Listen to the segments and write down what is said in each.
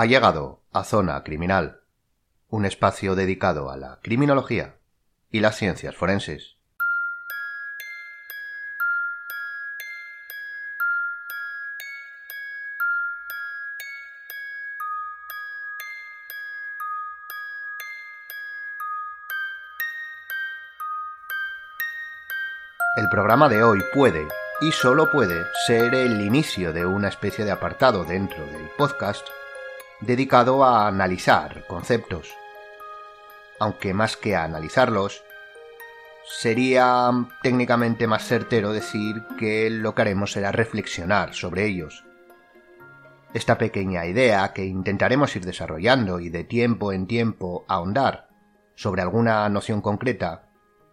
ha llegado a Zona Criminal, un espacio dedicado a la criminología y las ciencias forenses. El programa de hoy puede, y solo puede, ser el inicio de una especie de apartado dentro del podcast dedicado a analizar conceptos. Aunque más que a analizarlos, sería técnicamente más certero decir que lo que haremos será reflexionar sobre ellos. Esta pequeña idea que intentaremos ir desarrollando y de tiempo en tiempo ahondar sobre alguna noción concreta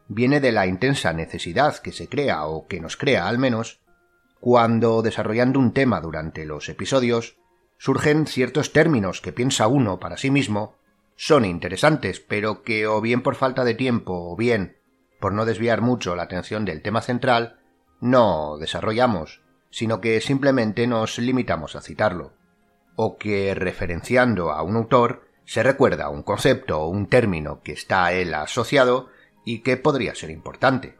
viene de la intensa necesidad que se crea o que nos crea al menos cuando desarrollando un tema durante los episodios surgen ciertos términos que piensa uno para sí mismo son interesantes, pero que o bien por falta de tiempo o bien por no desviar mucho la atención del tema central, no desarrollamos, sino que simplemente nos limitamos a citarlo, o que referenciando a un autor se recuerda un concepto o un término que está a él asociado y que podría ser importante.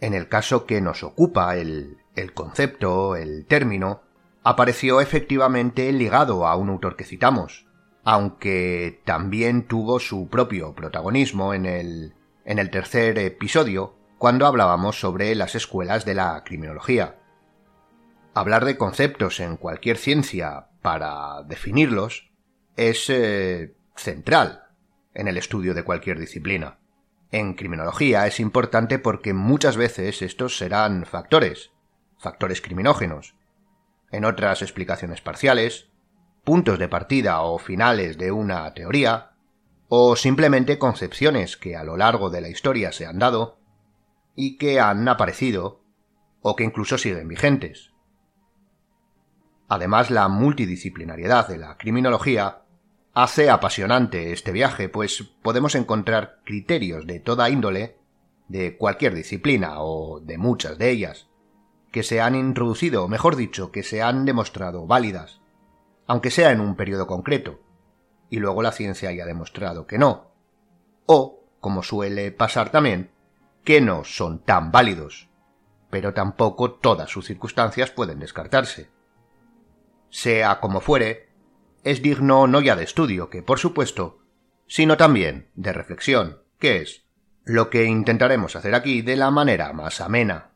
En el caso que nos ocupa, el, el concepto, el término, apareció efectivamente ligado a un autor que citamos, aunque también tuvo su propio protagonismo en el, en el tercer episodio, cuando hablábamos sobre las escuelas de la criminología. Hablar de conceptos en cualquier ciencia para definirlos es eh, central en el estudio de cualquier disciplina. En criminología es importante porque muchas veces estos serán factores, factores criminógenos. En otras explicaciones parciales, puntos de partida o finales de una teoría, o simplemente concepciones que a lo largo de la historia se han dado y que han aparecido o que incluso siguen vigentes. Además, la multidisciplinariedad de la criminología Hace apasionante este viaje, pues podemos encontrar criterios de toda índole, de cualquier disciplina o de muchas de ellas, que se han introducido, o mejor dicho, que se han demostrado válidas, aunque sea en un periodo concreto, y luego la ciencia haya demostrado que no, o, como suele pasar también, que no son tan válidos, pero tampoco todas sus circunstancias pueden descartarse. Sea como fuere, es digno no ya de estudio, que por supuesto, sino también de reflexión, que es lo que intentaremos hacer aquí de la manera más amena.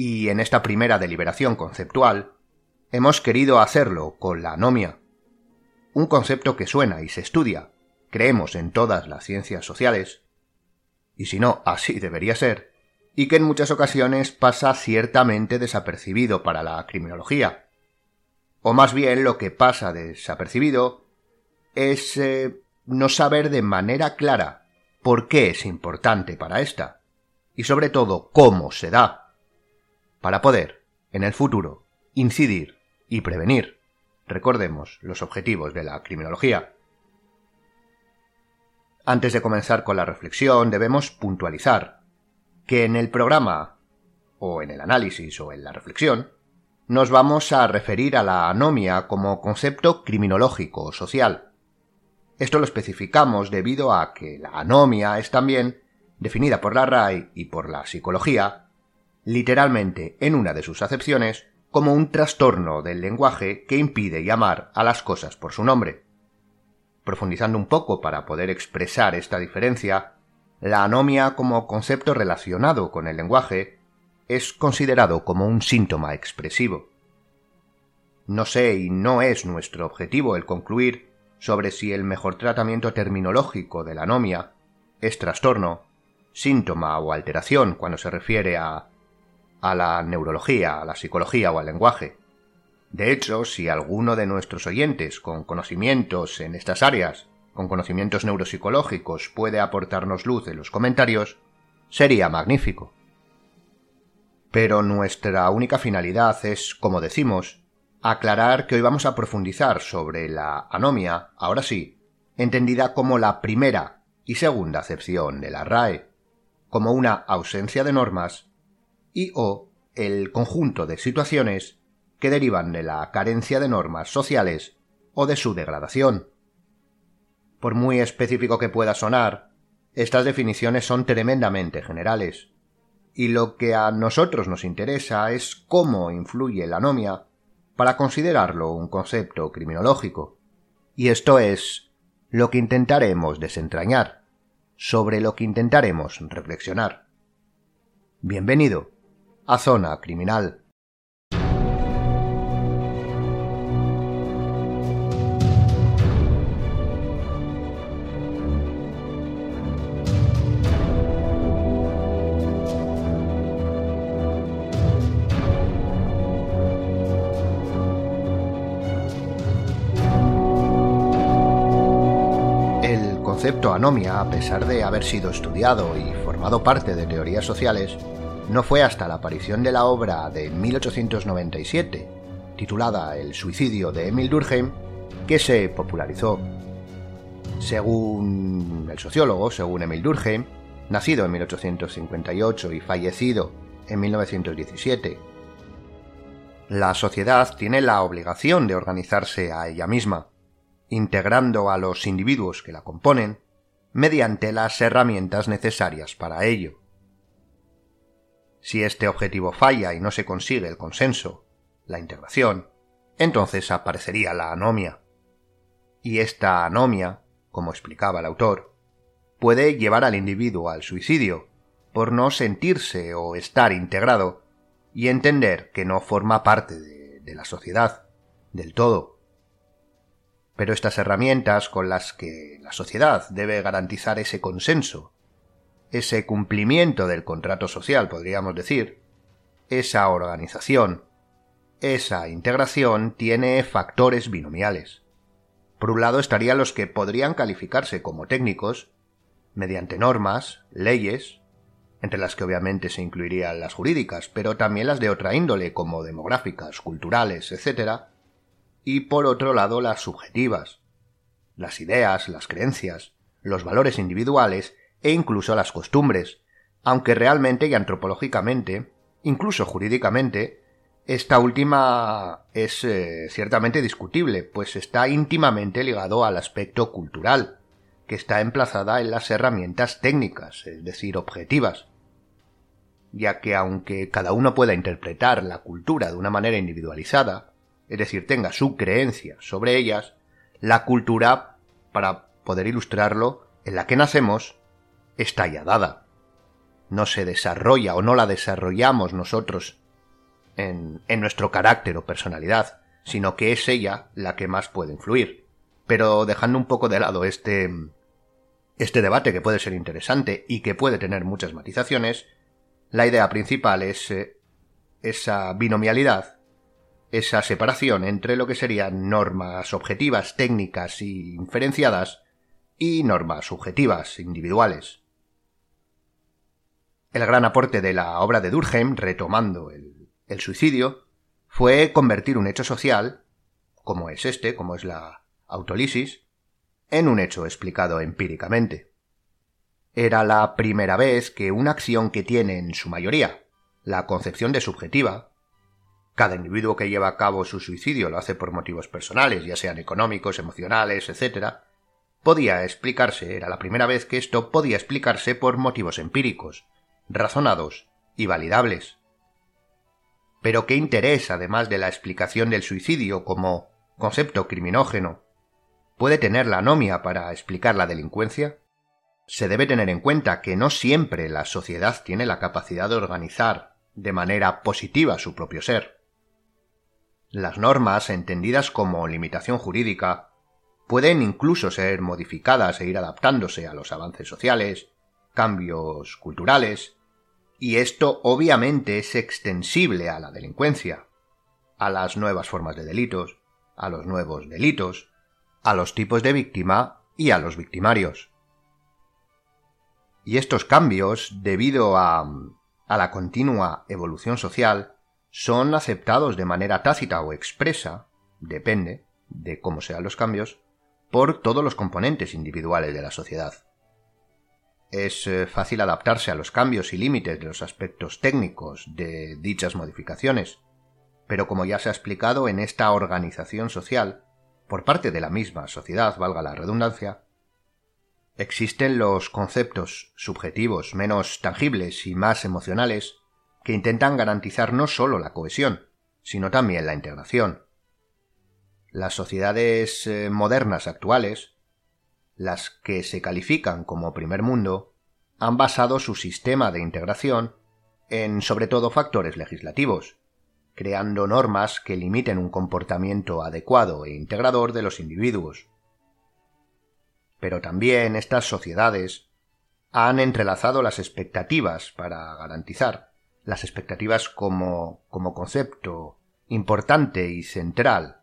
Y en esta primera deliberación conceptual, hemos querido hacerlo con la anomia, un concepto que suena y se estudia, creemos en todas las ciencias sociales, y si no, así debería ser, y que en muchas ocasiones pasa ciertamente desapercibido para la criminología, o más bien lo que pasa desapercibido es eh, no saber de manera clara por qué es importante para ésta y sobre todo cómo se da para poder, en el futuro, incidir y prevenir. Recordemos los objetivos de la criminología. Antes de comenzar con la reflexión debemos puntualizar que en el programa, o en el análisis o en la reflexión, nos vamos a referir a la anomia como concepto criminológico o social. Esto lo especificamos debido a que la anomia es también, definida por la RAI y por la psicología, literalmente en una de sus acepciones, como un trastorno del lenguaje que impide llamar a las cosas por su nombre. Profundizando un poco para poder expresar esta diferencia, la anomia como concepto relacionado con el lenguaje es considerado como un síntoma expresivo. No sé y no es nuestro objetivo el concluir sobre si el mejor tratamiento terminológico de la anomia es trastorno, síntoma o alteración cuando se refiere a a la neurología, a la psicología o al lenguaje. De hecho, si alguno de nuestros oyentes con conocimientos en estas áreas, con conocimientos neuropsicológicos, puede aportarnos luz en los comentarios, sería magnífico. Pero nuestra única finalidad es, como decimos, aclarar que hoy vamos a profundizar sobre la anomia, ahora sí, entendida como la primera y segunda acepción de la RAE, como una ausencia de normas y o el conjunto de situaciones que derivan de la carencia de normas sociales o de su degradación. Por muy específico que pueda sonar, estas definiciones son tremendamente generales, y lo que a nosotros nos interesa es cómo influye la anomia para considerarlo un concepto criminológico. Y esto es lo que intentaremos desentrañar, sobre lo que intentaremos reflexionar. Bienvenido a Zona Criminal. concepto anomia, a pesar de haber sido estudiado y formado parte de teorías sociales, no fue hasta la aparición de la obra de 1897, titulada El suicidio de Emil Durkheim, que se popularizó. Según el sociólogo, según Emil Durkheim, nacido en 1858 y fallecido en 1917, la sociedad tiene la obligación de organizarse a ella misma, integrando a los individuos que la componen mediante las herramientas necesarias para ello. Si este objetivo falla y no se consigue el consenso, la integración, entonces aparecería la anomia. Y esta anomia, como explicaba el autor, puede llevar al individuo al suicidio por no sentirse o estar integrado y entender que no forma parte de, de la sociedad del todo pero estas herramientas con las que la sociedad debe garantizar ese consenso, ese cumplimiento del contrato social, podríamos decir, esa organización, esa integración tiene factores binomiales. Por un lado estarían los que podrían calificarse como técnicos, mediante normas, leyes, entre las que obviamente se incluirían las jurídicas, pero también las de otra índole, como demográficas, culturales, etc., y por otro lado las subjetivas, las ideas, las creencias, los valores individuales e incluso las costumbres, aunque realmente y antropológicamente, incluso jurídicamente, esta última es eh, ciertamente discutible, pues está íntimamente ligado al aspecto cultural, que está emplazada en las herramientas técnicas, es decir, objetivas, ya que aunque cada uno pueda interpretar la cultura de una manera individualizada, es decir, tenga su creencia sobre ellas, la cultura, para poder ilustrarlo, en la que nacemos, está ya dada. No se desarrolla o no la desarrollamos nosotros en, en nuestro carácter o personalidad, sino que es ella la que más puede influir. Pero dejando un poco de lado este, este debate que puede ser interesante y que puede tener muchas matizaciones, la idea principal es eh, esa binomialidad esa separación entre lo que serían normas objetivas técnicas y inferenciadas y normas subjetivas individuales. El gran aporte de la obra de Durkheim, retomando el, suicidio, fue convertir un hecho social, como es este, como es la autolisis, en un hecho explicado empíricamente. Era la primera vez que una acción que tiene en su mayoría la concepción de subjetiva cada individuo que lleva a cabo su suicidio lo hace por motivos personales, ya sean económicos, emocionales, etc., podía explicarse, era la primera vez que esto podía explicarse por motivos empíricos, razonados y validables. Pero ¿qué interés, además de la explicación del suicidio como concepto criminógeno, puede tener la anomia para explicar la delincuencia? Se debe tener en cuenta que no siempre la sociedad tiene la capacidad de organizar de manera positiva su propio ser. Las normas, entendidas como limitación jurídica, pueden incluso ser modificadas e ir adaptándose a los avances sociales, cambios culturales, y esto obviamente es extensible a la delincuencia, a las nuevas formas de delitos, a los nuevos delitos, a los tipos de víctima y a los victimarios. Y estos cambios, debido a, a la continua evolución social, son aceptados de manera tácita o expresa, depende de cómo sean los cambios, por todos los componentes individuales de la sociedad. Es eh, fácil adaptarse a los cambios y límites de los aspectos técnicos de dichas modificaciones, pero como ya se ha explicado en esta organización social, por parte de la misma sociedad, valga la redundancia, existen los conceptos subjetivos menos tangibles y más emocionales que intentan garantizar no sólo la cohesión, sino también la integración. Las sociedades eh, modernas actuales, las que se califican como primer mundo, han basado su sistema de integración en sobre todo factores legislativos, creando normas que limiten un comportamiento adecuado e integrador de los individuos. Pero también estas sociedades han entrelazado las expectativas para garantizar las expectativas como, como concepto importante y central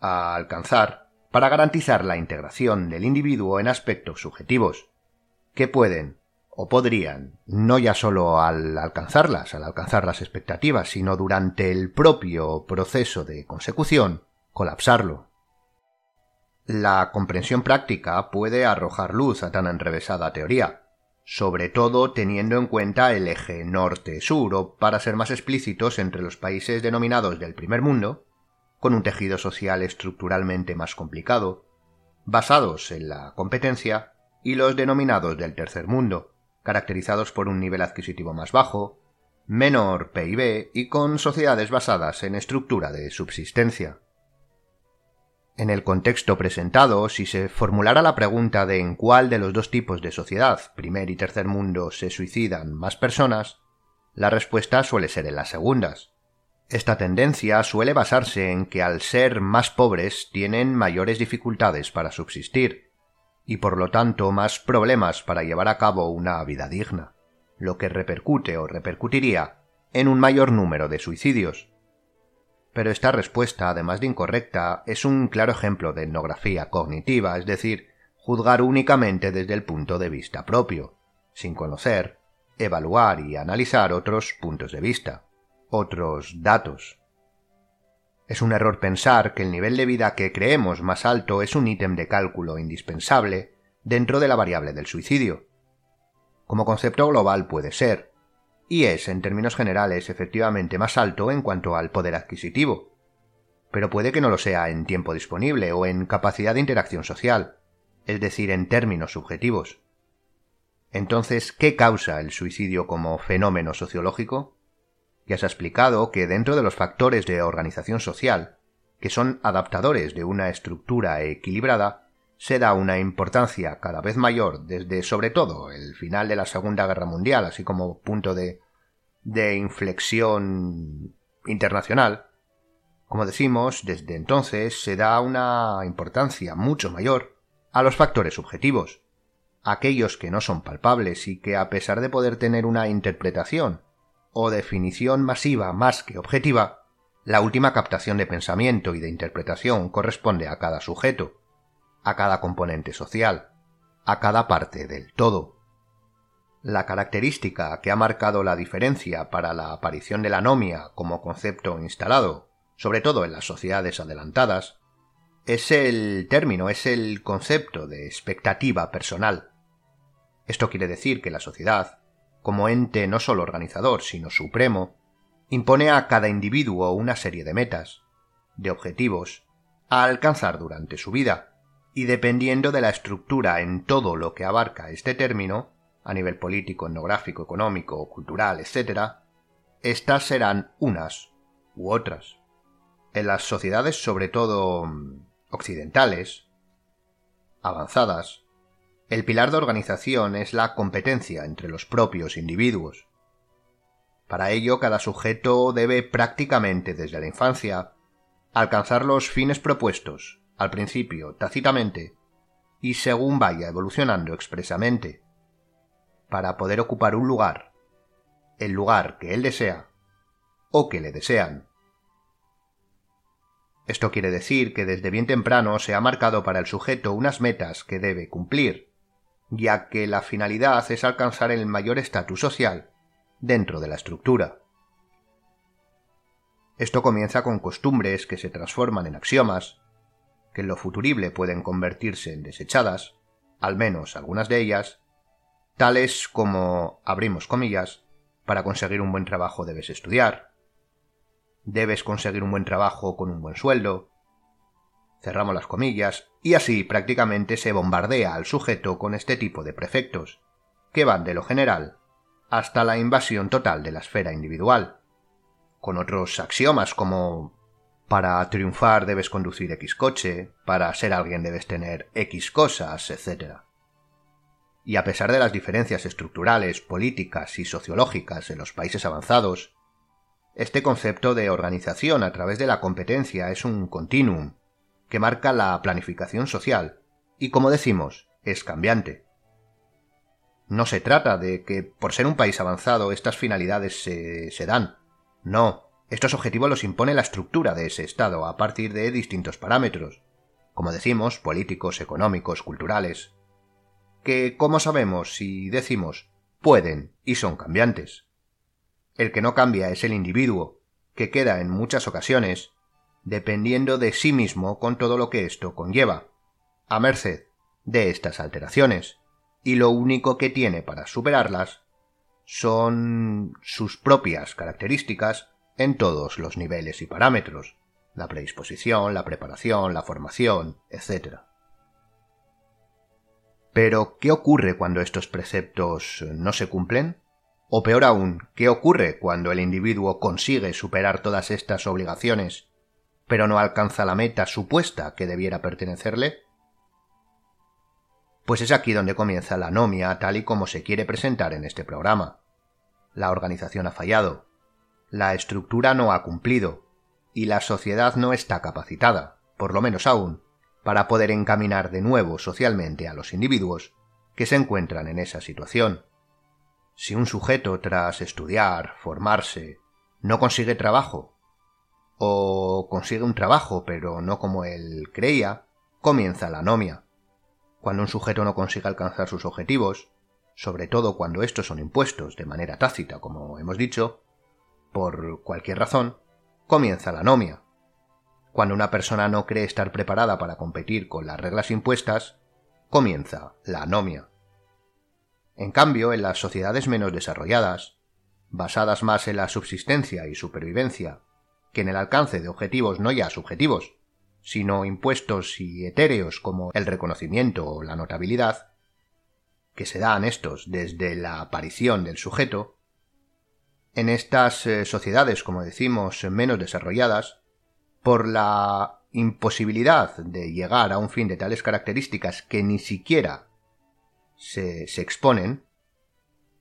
a alcanzar para garantizar la integración del individuo en aspectos subjetivos, que pueden o podrían, no ya solo al alcanzarlas, al alcanzar las expectativas, sino durante el propio proceso de consecución, colapsarlo. La comprensión práctica puede arrojar luz a tan enrevesada teoría, sobre todo teniendo en cuenta el eje norte-sur o, para ser más explícitos, entre los países denominados del primer mundo, con un tejido social estructuralmente más complicado, basados en la competencia, y los denominados del tercer mundo, caracterizados por un nivel adquisitivo más bajo, menor PIB y con sociedades basadas en estructura de subsistencia. En el contexto presentado, si se formulara la pregunta de en cuál de los dos tipos de sociedad, primer y tercer mundo, se suicidan más personas, la respuesta suele ser en las segundas. Esta tendencia suele basarse en que al ser más pobres tienen mayores dificultades para subsistir, y por lo tanto más problemas para llevar a cabo una vida digna, lo que repercute o repercutiría en un mayor número de suicidios. Pero esta respuesta, además de incorrecta, es un claro ejemplo de etnografía cognitiva, es decir, juzgar únicamente desde el punto de vista propio, sin conocer, evaluar y analizar otros puntos de vista, otros datos. Es un error pensar que el nivel de vida que creemos más alto es un ítem de cálculo indispensable dentro de la variable del suicidio. Como concepto global puede ser, y es en términos generales efectivamente más alto en cuanto al poder adquisitivo, pero puede que no lo sea en tiempo disponible o en capacidad de interacción social, es decir, en términos subjetivos. Entonces, ¿qué causa el suicidio como fenómeno sociológico? Ya se ha explicado que dentro de los factores de organización social, que son adaptadores de una estructura equilibrada, se da una importancia cada vez mayor desde sobre todo el final de la Segunda Guerra Mundial, así como punto de, de inflexión internacional. Como decimos, desde entonces se da una importancia mucho mayor a los factores subjetivos, aquellos que no son palpables y que a pesar de poder tener una interpretación o definición masiva más que objetiva, la última captación de pensamiento y de interpretación corresponde a cada sujeto, a cada componente social, a cada parte del todo. La característica que ha marcado la diferencia para la aparición de la anomia como concepto instalado, sobre todo en las sociedades adelantadas, es el término, es el concepto de expectativa personal. Esto quiere decir que la sociedad, como ente no solo organizador, sino supremo, impone a cada individuo una serie de metas, de objetivos, a alcanzar durante su vida, y dependiendo de la estructura en todo lo que abarca este término, a nivel político, etnográfico, económico, cultural, etc., estas serán unas u otras. En las sociedades, sobre todo mm, occidentales, avanzadas, el pilar de organización es la competencia entre los propios individuos. Para ello, cada sujeto debe prácticamente desde la infancia alcanzar los fines propuestos, al principio tácitamente, y según vaya evolucionando expresamente, para poder ocupar un lugar, el lugar que él desea, o que le desean. Esto quiere decir que desde bien temprano se ha marcado para el sujeto unas metas que debe cumplir, ya que la finalidad es alcanzar el mayor estatus social dentro de la estructura. Esto comienza con costumbres que se transforman en axiomas, que en lo futurible pueden convertirse en desechadas, al menos algunas de ellas, tales como, abrimos comillas, para conseguir un buen trabajo debes estudiar, debes conseguir un buen trabajo con un buen sueldo, cerramos las comillas, y así prácticamente se bombardea al sujeto con este tipo de prefectos, que van de lo general hasta la invasión total de la esfera individual, con otros axiomas como para triunfar debes conducir X coche, para ser alguien debes tener X cosas, etc. Y a pesar de las diferencias estructurales, políticas y sociológicas en los países avanzados, este concepto de organización a través de la competencia es un continuum que marca la planificación social y, como decimos, es cambiante. No se trata de que por ser un país avanzado estas finalidades se, se dan. No, estos objetivos los impone la estructura de ese Estado a partir de distintos parámetros, como decimos, políticos, económicos, culturales, que, como sabemos y decimos, pueden y son cambiantes. El que no cambia es el individuo, que queda en muchas ocasiones dependiendo de sí mismo con todo lo que esto conlleva, a merced de estas alteraciones, y lo único que tiene para superarlas son sus propias características en todos los niveles y parámetros, la predisposición, la preparación, la formación, etc. Pero, ¿qué ocurre cuando estos preceptos no se cumplen? O peor aún, ¿qué ocurre cuando el individuo consigue superar todas estas obligaciones pero no alcanza la meta supuesta que debiera pertenecerle? Pues es aquí donde comienza la anomia tal y como se quiere presentar en este programa. La organización ha fallado, la estructura no ha cumplido, y la sociedad no está capacitada, por lo menos aún, para poder encaminar de nuevo socialmente a los individuos que se encuentran en esa situación. Si un sujeto tras estudiar, formarse, no consigue trabajo o consigue un trabajo pero no como él creía, comienza la anomia. Cuando un sujeto no consigue alcanzar sus objetivos, sobre todo cuando estos son impuestos de manera tácita, como hemos dicho, por cualquier razón, comienza la anomia. Cuando una persona no cree estar preparada para competir con las reglas impuestas, comienza la anomia. En cambio, en las sociedades menos desarrolladas, basadas más en la subsistencia y supervivencia que en el alcance de objetivos no ya subjetivos, sino impuestos y etéreos como el reconocimiento o la notabilidad, que se dan estos desde la aparición del sujeto, en estas eh, sociedades, como decimos, menos desarrolladas, por la imposibilidad de llegar a un fin de tales características que ni siquiera se, se exponen,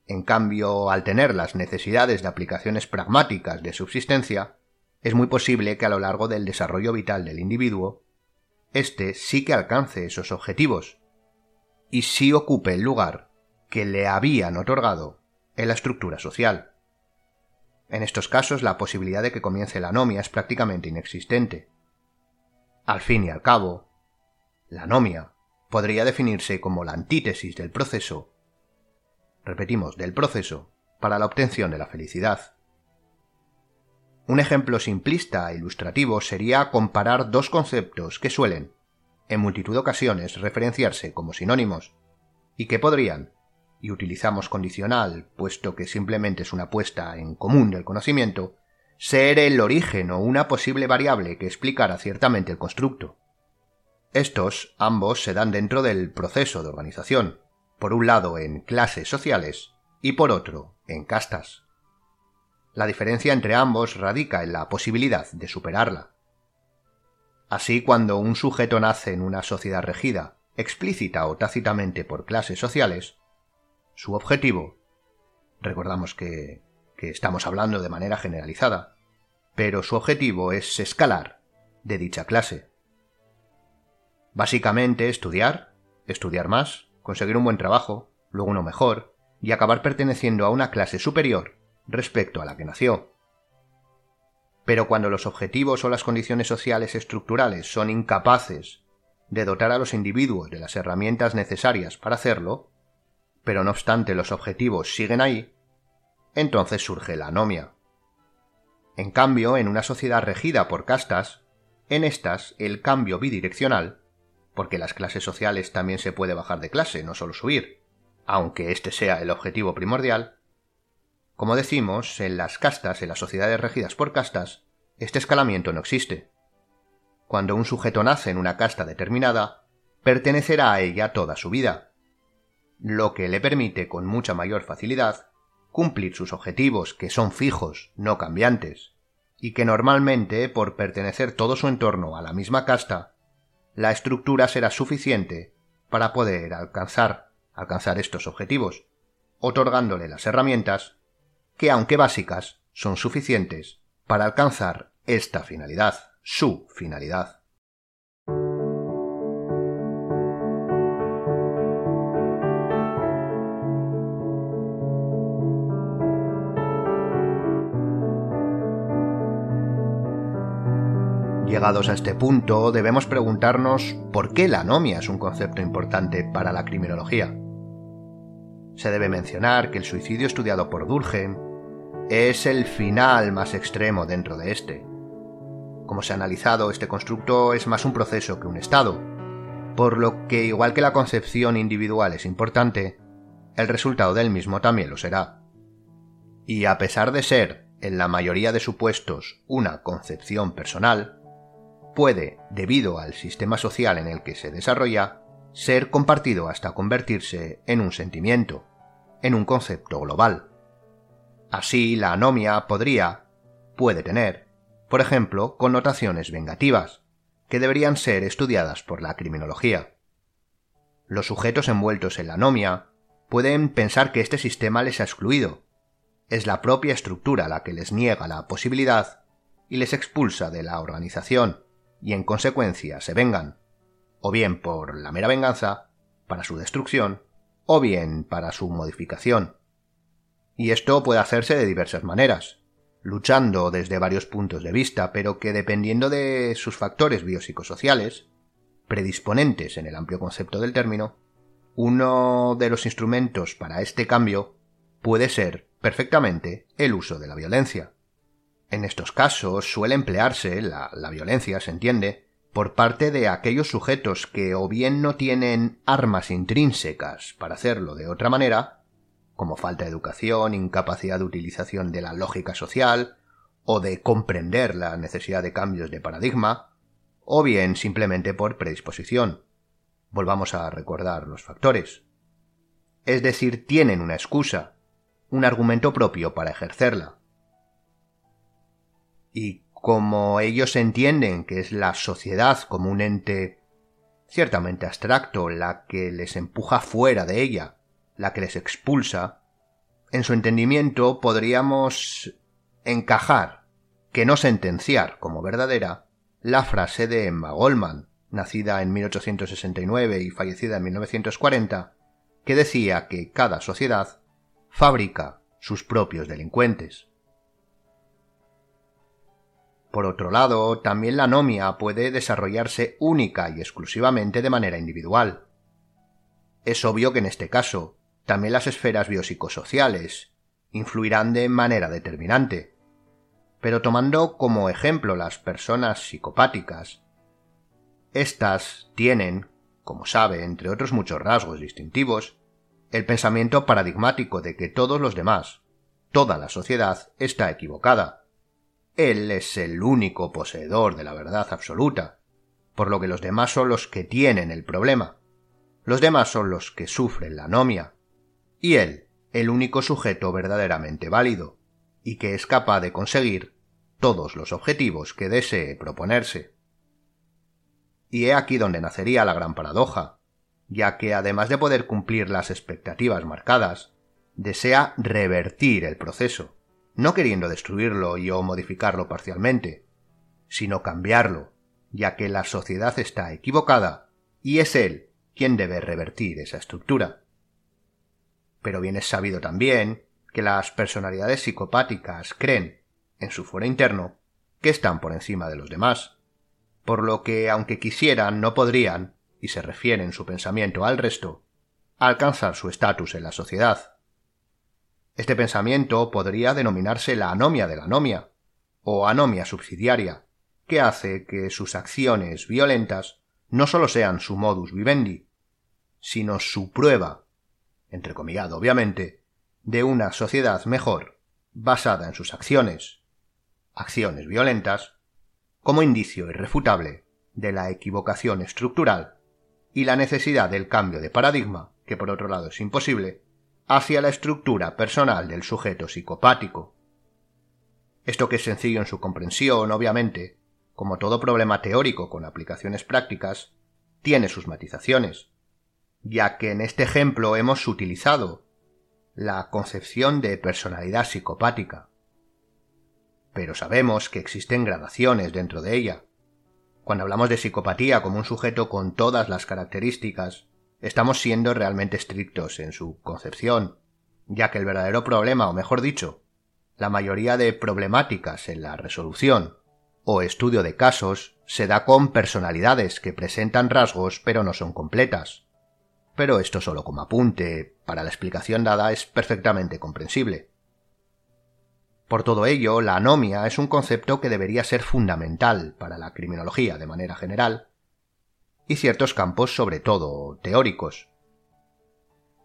en cambio, al tener las necesidades de aplicaciones pragmáticas de subsistencia, es muy posible que a lo largo del desarrollo vital del individuo, éste sí que alcance esos objetivos y sí ocupe el lugar que le habían otorgado en la estructura social. En estos casos la posibilidad de que comience la anomia es prácticamente inexistente. Al fin y al cabo, la anomia podría definirse como la antítesis del proceso, repetimos, del proceso para la obtención de la felicidad. Un ejemplo simplista e ilustrativo sería comparar dos conceptos que suelen, en multitud de ocasiones, referenciarse como sinónimos, y que podrían, y utilizamos condicional, puesto que simplemente es una puesta en común del conocimiento, ser el origen o una posible variable que explicara ciertamente el constructo. Estos ambos se dan dentro del proceso de organización, por un lado en clases sociales y por otro en castas. La diferencia entre ambos radica en la posibilidad de superarla. Así, cuando un sujeto nace en una sociedad regida, explícita o tácitamente por clases sociales, su objetivo, recordamos que, que estamos hablando de manera generalizada, pero su objetivo es escalar de dicha clase. Básicamente estudiar, estudiar más, conseguir un buen trabajo, luego uno mejor, y acabar perteneciendo a una clase superior respecto a la que nació. Pero cuando los objetivos o las condiciones sociales estructurales son incapaces de dotar a los individuos de las herramientas necesarias para hacerlo, pero no obstante los objetivos siguen ahí, entonces surge la anomia. En cambio, en una sociedad regida por castas, en estas el cambio bidireccional, porque las clases sociales también se puede bajar de clase, no solo subir, aunque este sea el objetivo primordial, como decimos, en las castas, en las sociedades regidas por castas, este escalamiento no existe. Cuando un sujeto nace en una casta determinada, pertenecerá a ella toda su vida, lo que le permite con mucha mayor facilidad cumplir sus objetivos, que son fijos, no cambiantes, y que normalmente, por pertenecer todo su entorno a la misma casta, la estructura será suficiente para poder alcanzar, alcanzar estos objetivos, otorgándole las herramientas que, aunque básicas, son suficientes para alcanzar esta finalidad, su finalidad. Llegados a este punto, debemos preguntarnos por qué la anomia es un concepto importante para la criminología. Se debe mencionar que el suicidio estudiado por Durkheim es el final más extremo dentro de este. Como se ha analizado, este constructo es más un proceso que un estado, por lo que igual que la concepción individual es importante, el resultado del mismo también lo será. Y a pesar de ser, en la mayoría de supuestos, una concepción personal, puede, debido al sistema social en el que se desarrolla, ser compartido hasta convertirse en un sentimiento, en un concepto global. Así, la anomia podría, puede tener, por ejemplo, connotaciones vengativas, que deberían ser estudiadas por la criminología. Los sujetos envueltos en la anomia pueden pensar que este sistema les ha excluido. Es la propia estructura la que les niega la posibilidad y les expulsa de la organización, y en consecuencia se vengan, o bien por la mera venganza, para su destrucción, o bien para su modificación. Y esto puede hacerse de diversas maneras, luchando desde varios puntos de vista, pero que dependiendo de sus factores biopsicosociales, predisponentes en el amplio concepto del término, uno de los instrumentos para este cambio puede ser perfectamente el uso de la violencia. En estos casos suele emplearse la, violencia, se entiende, por parte de aquellos sujetos que o bien no tienen armas intrínsecas para hacerlo de otra manera, como falta de educación, incapacidad de utilización de la lógica social, o de comprender la necesidad de cambios de paradigma, o bien simplemente por predisposición. Volvamos a recordar los factores. Es decir, tienen una excusa, un argumento propio para ejercerla. Y como ellos entienden que es la sociedad como un ente ciertamente abstracto la que les empuja fuera de ella, la que les expulsa, en su entendimiento podríamos encajar, que no sentenciar como verdadera, la frase de Emma Goldman, nacida en 1869 y fallecida en 1940, que decía que cada sociedad fabrica sus propios delincuentes. Por otro lado, también la anomia puede desarrollarse única y exclusivamente de manera individual. Es obvio que en este caso, también las esferas biopsicosociales influirán de manera determinante. Pero tomando como ejemplo las personas psicopáticas, estas tienen, como sabe, entre otros muchos rasgos distintivos, el pensamiento paradigmático de que todos los demás, toda la sociedad, está equivocada, él es el único poseedor de la verdad absoluta, por lo que los demás son los que tienen el problema. Los demás son los que sufren la anomia. Y él, el único sujeto verdaderamente válido, y que es capaz de conseguir todos los objetivos que desee proponerse. Y he aquí donde nacería la gran paradoja, ya que además de poder cumplir las expectativas marcadas, desea revertir el proceso no queriendo destruirlo y o modificarlo parcialmente, sino cambiarlo, ya que la sociedad está equivocada y es él quien debe revertir esa estructura. Pero bien es sabido también que las personalidades psicopáticas creen, en su fuero interno, que están por encima de los demás, por lo que, aunque quisieran, no podrían, y se refieren su pensamiento al resto, alcanzar su estatus en la sociedad. Este pensamiento podría denominarse la anomia de la anomia, o anomia subsidiaria, que hace que sus acciones violentas no sólo sean su modus vivendi, sino su prueba, entrecomillado obviamente, de una sociedad mejor, basada en sus acciones, acciones violentas, como indicio irrefutable de la equivocación estructural y la necesidad del cambio de paradigma, que por otro lado es imposible, hacia la estructura personal del sujeto psicopático. Esto que es sencillo en su comprensión, obviamente, como todo problema teórico con aplicaciones prácticas, tiene sus matizaciones, ya que en este ejemplo hemos utilizado la concepción de personalidad psicopática. Pero sabemos que existen gradaciones dentro de ella. Cuando hablamos de psicopatía como un sujeto con todas las características, estamos siendo realmente estrictos en su concepción, ya que el verdadero problema, o mejor dicho, la mayoría de problemáticas en la resolución o estudio de casos se da con personalidades que presentan rasgos pero no son completas. Pero esto solo como apunte, para la explicación dada es perfectamente comprensible. Por todo ello, la anomia es un concepto que debería ser fundamental para la criminología de manera general, y ciertos campos sobre todo teóricos,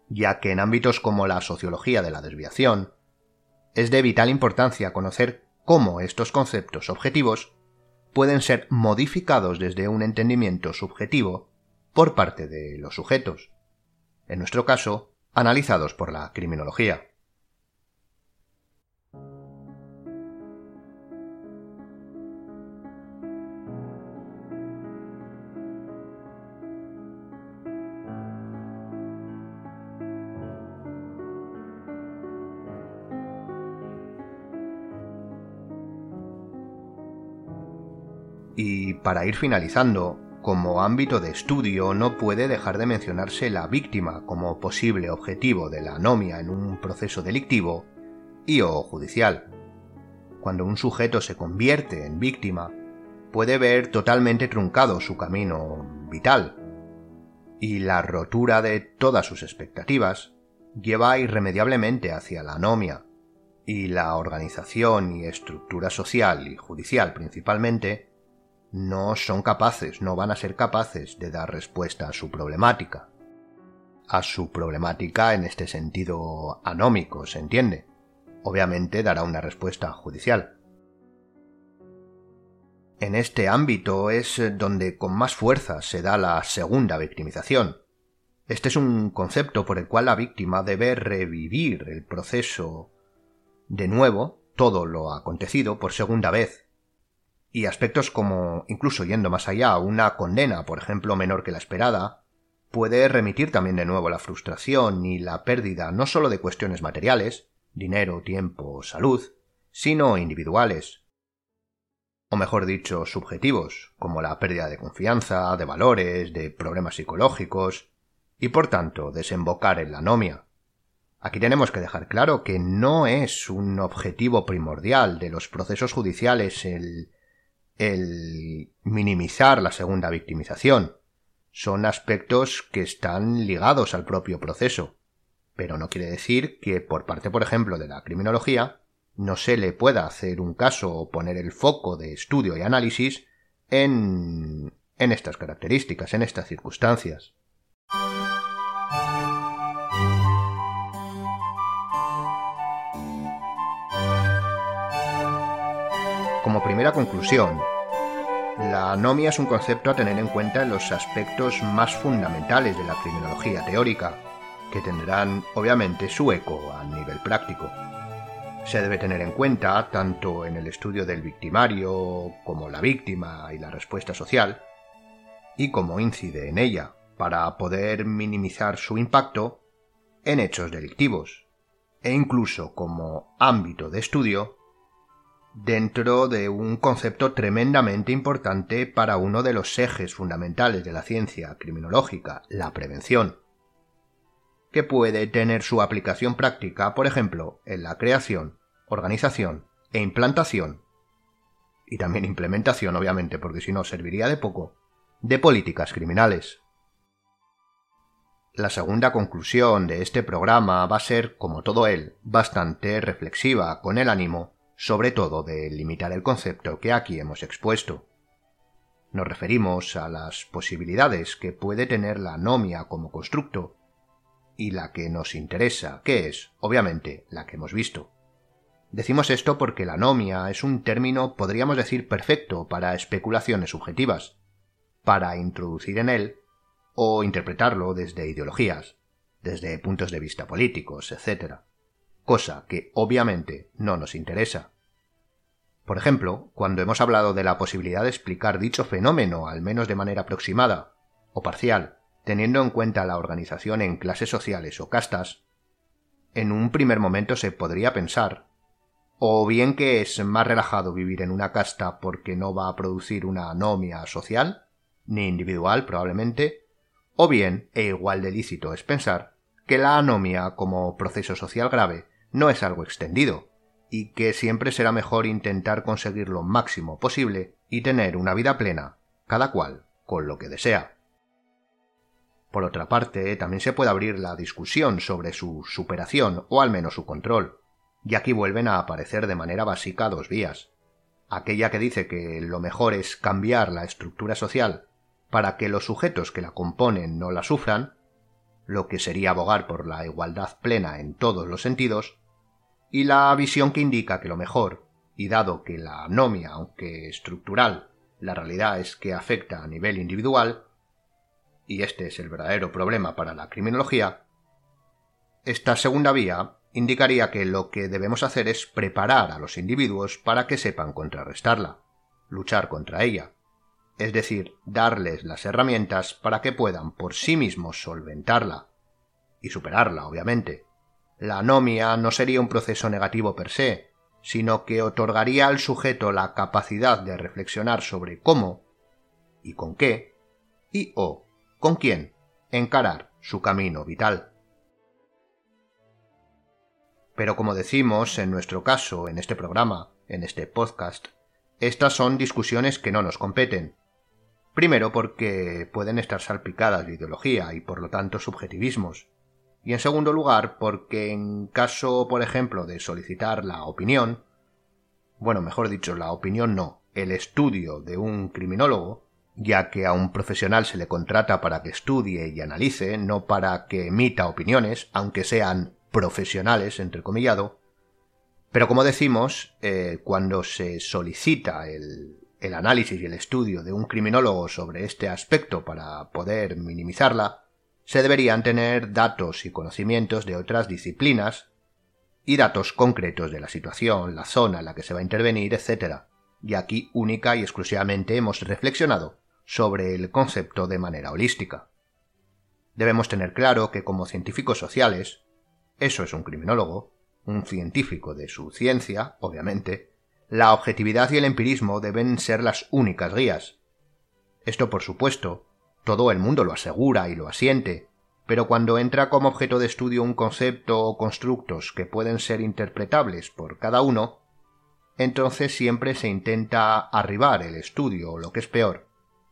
ya que en ámbitos como la sociología de la desviación, es de vital importancia conocer cómo estos conceptos objetivos pueden ser modificados desde un entendimiento subjetivo por parte de los sujetos, en nuestro caso, analizados por la criminología. Y para ir finalizando, como ámbito de estudio no puede dejar de mencionarse la víctima como posible objetivo de la anomia en un proceso delictivo y o judicial. Cuando un sujeto se convierte en víctima, puede ver totalmente truncado su camino vital, y la rotura de todas sus expectativas lleva irremediablemente hacia la anomia, y la organización y estructura social y judicial principalmente no son capaces, no van a ser capaces de dar respuesta a su problemática. A su problemática en este sentido anómico, se entiende. Obviamente dará una respuesta judicial. En este ámbito es donde con más fuerza se da la segunda victimización. Este es un concepto por el cual la víctima debe revivir el proceso de nuevo, todo lo acontecido por segunda vez, y aspectos como, incluso yendo más allá, una condena, por ejemplo, menor que la esperada, puede remitir también de nuevo la frustración y la pérdida no sólo de cuestiones materiales, dinero, tiempo, salud, sino individuales, o mejor dicho, subjetivos, como la pérdida de confianza, de valores, de problemas psicológicos, y por tanto desembocar en la anomia. Aquí tenemos que dejar claro que no es un objetivo primordial de los procesos judiciales el el minimizar la segunda victimización. Son aspectos que están ligados al propio proceso, pero no quiere decir que por parte, por ejemplo, de la criminología, no se le pueda hacer un caso o poner el foco de estudio y análisis en, en estas características, en estas circunstancias. Como primera conclusión, la anomia es un concepto a tener en cuenta en los aspectos más fundamentales de la criminología teórica, que tendrán obviamente su eco a nivel práctico. Se debe tener en cuenta tanto en el estudio del victimario como la víctima y la respuesta social, y cómo incide en ella, para poder minimizar su impacto en hechos delictivos, e incluso como ámbito de estudio dentro de un concepto tremendamente importante para uno de los ejes fundamentales de la ciencia criminológica, la prevención, que puede tener su aplicación práctica, por ejemplo, en la creación, organización e implantación, y también implementación, obviamente, porque si no serviría de poco, de políticas criminales. La segunda conclusión de este programa va a ser, como todo él, bastante reflexiva, con el ánimo sobre todo de limitar el concepto que aquí hemos expuesto. Nos referimos a las posibilidades que puede tener la anomia como constructo y la que nos interesa, que es, obviamente, la que hemos visto. Decimos esto porque la anomia es un término, podríamos decir, perfecto para especulaciones subjetivas, para introducir en él o interpretarlo desde ideologías, desde puntos de vista políticos, etc. Cosa que obviamente no nos interesa. Por ejemplo, cuando hemos hablado de la posibilidad de explicar dicho fenómeno, al menos de manera aproximada o parcial, teniendo en cuenta la organización en clases sociales o castas, en un primer momento se podría pensar o bien que es más relajado vivir en una casta porque no va a producir una anomia social, ni individual probablemente, o bien, e igual de lícito es pensar, que la anomia como proceso social grave no es algo extendido, y que siempre será mejor intentar conseguir lo máximo posible y tener una vida plena, cada cual con lo que desea. Por otra parte, también se puede abrir la discusión sobre su superación o al menos su control, y aquí vuelven a aparecer de manera básica dos vías. Aquella que dice que lo mejor es cambiar la estructura social para que los sujetos que la componen no la sufran, lo que sería abogar por la igualdad plena en todos los sentidos, y la visión que indica que lo mejor, y dado que la anomia, aunque estructural, la realidad es que afecta a nivel individual, y este es el verdadero problema para la criminología, esta segunda vía indicaría que lo que debemos hacer es preparar a los individuos para que sepan contrarrestarla, luchar contra ella, es decir, darles las herramientas para que puedan por sí mismos solventarla y superarla, obviamente. La anomia no sería un proceso negativo per se, sino que otorgaría al sujeto la capacidad de reflexionar sobre cómo y con qué y o con quién encarar su camino vital. Pero como decimos en nuestro caso, en este programa, en este podcast, estas son discusiones que no nos competen. Primero porque pueden estar salpicadas de ideología y por lo tanto subjetivismos. Y en segundo lugar porque en caso, por ejemplo, de solicitar la opinión, bueno, mejor dicho, la opinión no, el estudio de un criminólogo, ya que a un profesional se le contrata para que estudie y analice, no para que emita opiniones, aunque sean profesionales, entrecomillado, pero como decimos, eh, cuando se solicita el, el análisis y el estudio de un criminólogo sobre este aspecto para poder minimizarla, se deberían tener datos y conocimientos de otras disciplinas y datos concretos de la situación, la zona en la que se va a intervenir, etc. Y aquí única y exclusivamente hemos reflexionado sobre el concepto de manera holística. Debemos tener claro que como científicos sociales eso es un criminólogo, un científico de su ciencia, obviamente, la objetividad y el empirismo deben ser las únicas guías. Esto, por supuesto, todo el mundo lo asegura y lo asiente, pero cuando entra como objeto de estudio un concepto o constructos que pueden ser interpretables por cada uno, entonces siempre se intenta arribar el estudio, o lo que es peor,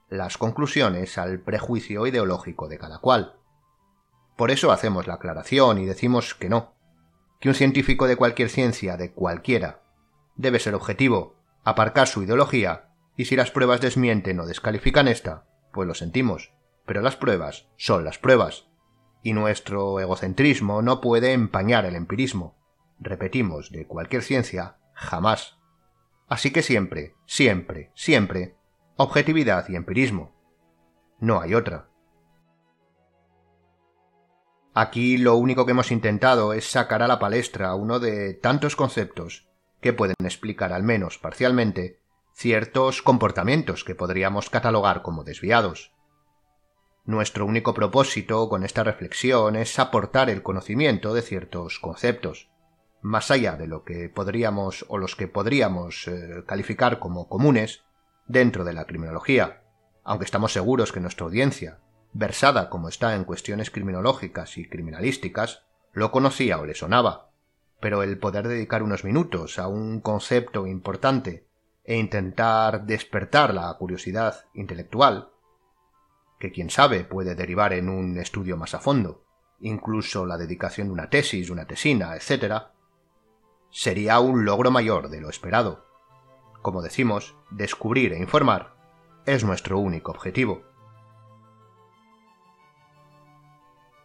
las conclusiones al prejuicio ideológico de cada cual. Por eso hacemos la aclaración y decimos que no, que un científico de cualquier ciencia, de cualquiera, debe ser objetivo, aparcar su ideología, y si las pruebas desmienten o descalifican esta, pues lo sentimos, pero las pruebas son las pruebas, y nuestro egocentrismo no puede empañar el empirismo. Repetimos, de cualquier ciencia, jamás. Así que siempre, siempre, siempre, objetividad y empirismo. No hay otra. Aquí lo único que hemos intentado es sacar a la palestra uno de tantos conceptos que pueden explicar al menos parcialmente ciertos comportamientos que podríamos catalogar como desviados. Nuestro único propósito con esta reflexión es aportar el conocimiento de ciertos conceptos, más allá de lo que podríamos o los que podríamos eh, calificar como comunes dentro de la criminología, aunque estamos seguros que nuestra audiencia versada como está en cuestiones criminológicas y criminalísticas, lo conocía o le sonaba, pero el poder dedicar unos minutos a un concepto importante e intentar despertar la curiosidad intelectual, que quién sabe puede derivar en un estudio más a fondo, incluso la dedicación de una tesis, una tesina, etc., sería un logro mayor de lo esperado. Como decimos, descubrir e informar es nuestro único objetivo.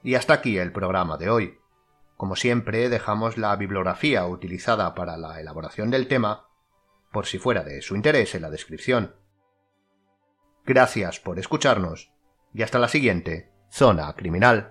Y hasta aquí el programa de hoy. Como siempre, dejamos la bibliografía utilizada para la elaboración del tema, por si fuera de su interés, en la descripción. Gracias por escucharnos y hasta la siguiente Zona Criminal.